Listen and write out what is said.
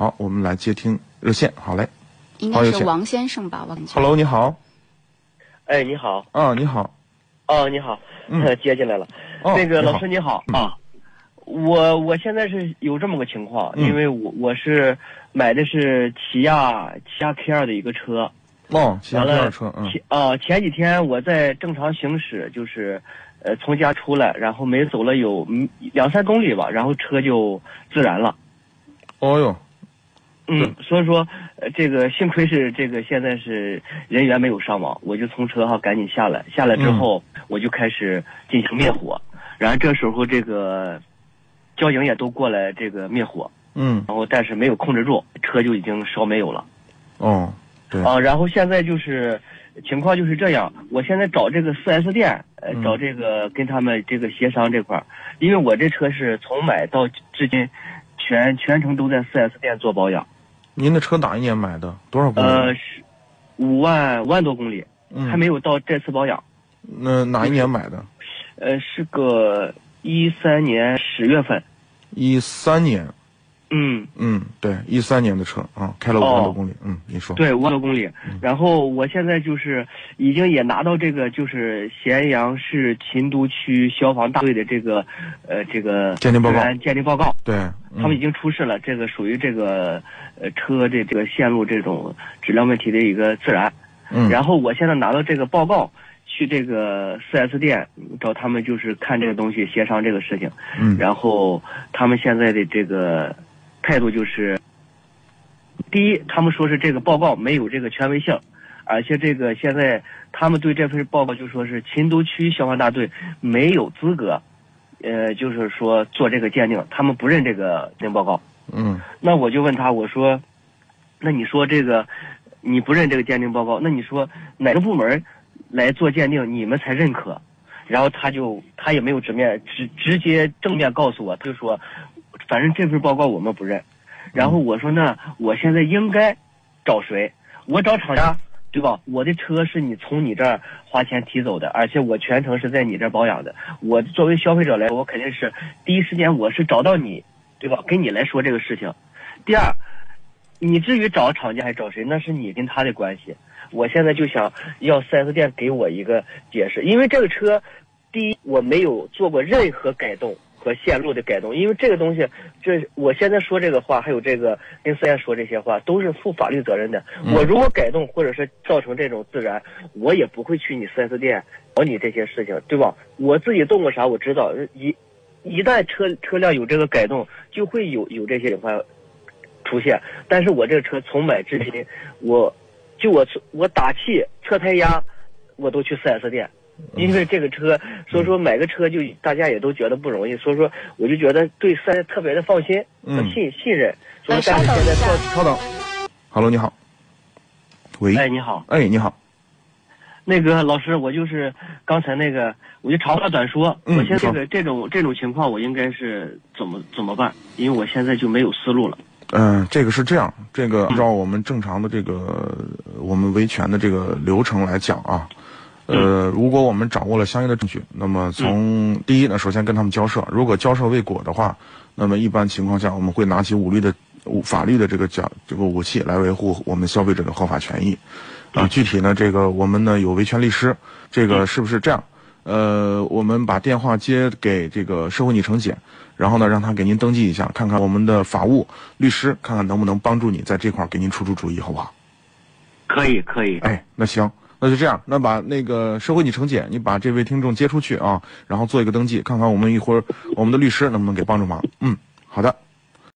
好，我们来接听热线。好嘞。应该是王先生吧？王先生。，Hello，你好，哎，你好，啊，你好，哦，你好，嗯。接进来了。哦，那个老师你好、嗯。啊，我我现在是有这么个情况，嗯。因为我我是买的是起亚起亚 K 二的一个车，哦，起亚 K 二车，嗯。前啊、前几天我在正常行驶，就是呃从家出来，然后没走了有嗯两三公里吧，然后车就自燃了。哦哟，嗯，所以说，呃，这个幸亏是这个现在是人员没有伤亡，我就从车上赶紧下来，下来之后、我就开始进行灭火，然后这时候这个交警也都过来这个灭火，嗯，然后但是没有控制住，车就已经烧没有了。哦，对，啊。然后现在就是情况就是这样，我现在找这个 4S 店，呃，嗯。找这个跟他们这个协商这块儿，因为我这车是从买到至今全全程都在 4S 店做保养。您的车哪一年买的？多少公里？呃，是五万五万多公里，嗯，还没有到这次保养。那哪一年买的？呃，是个一三年十月份。一三年，嗯，嗯，对，一三年的车啊，开了五万多公里，嗯，你说，对，五万多公里。然后我现在就是已经也拿到这个就是咸阳市秦都区消防大队的这个呃这个鉴定报告鉴定报告。对，他们已嗯经出示了，这个属于这个呃车这这个线路这种质量问题的一个自燃。嗯，然后我现在拿到这个报告，去这个 4S 店找他们，就是看这个东西，协商这个事情。嗯，然后他们现在的这个态度就是，第一，他们说是这个报告没有这个权威性，而且这个现在他们对这份报告就说是秦都区消防大队没有资格，呃，就是说做这个鉴定，他们不认这个鉴定报告。嗯那我就问他，我说，那你说这个你不认这个鉴定报告，那你说哪个部门来做鉴定，你们才认可？然后他就他也没有直面直直接正面告诉我，他就说，反正这份报告我们不认。然后我说那我现在应该找谁？我找厂家，对吧？我的车是你从你这儿花钱提走的，而且我全程是在你这儿保养的。我作为消费者来说，我肯定是第一时间我是找到你，对吧？跟你来说这个事情。第二，你至于找厂家还是找谁，那是你跟他的关系。我现在就想要 4S 店给我一个解释，因为这个车，第一我没有做过任何改动和线路的改动，因为这个东西，这我现在说这个话，还有这个跟四 S 店说这些话，都是负法律责任的。嗯我如果改动或者是造成这种自燃，我也不会去你四 S 店找你这些事情，对吧？我自己动过啥，我知道一。一旦车车辆有这个改动，就会有有这些隐患出现。但是我这个车从买至今，我就我我打气、测胎压，我都去四 S 店，因为这个车，所以说买个车就大家也都觉得不容易，所以说我就觉得对 4S 特别的放心和嗯信信任。所以呃但是稍等一下现在到稍等，Hello，你好，喂，哎，你好，哎，你好，那个老师，我就是刚才那个，我就长话短说，嗯我现在这个这种这种情况，我应该是怎么怎么办？因为我现在就没有思路了。嗯、这个是这样，这个按照我们正常的这个我们维权的这个流程来讲啊，呃，如果我们掌握了相应的证据，那么从第一呢，首先跟他们交涉，如果交涉未果的话，那么一般情况下我们会拿起武力的武法律的这个讲这个武器来维护我们消费者的合法权益。啊，具体呢，这个我们呢有维权律师，这个是不是这样？呃，我们把电话接给这个社会拟惩检，然后呢，让他给您登记一下，看看我们的法务律师，看看能不能帮助你在这块儿给您出出主意，好不好？可以，可以。哎，那行，那就这样，那把那个社会你程姐，你把这位听众接出去啊，然后做一个登记，看看我们一会儿我们的律师能不能给帮助忙。嗯，好的。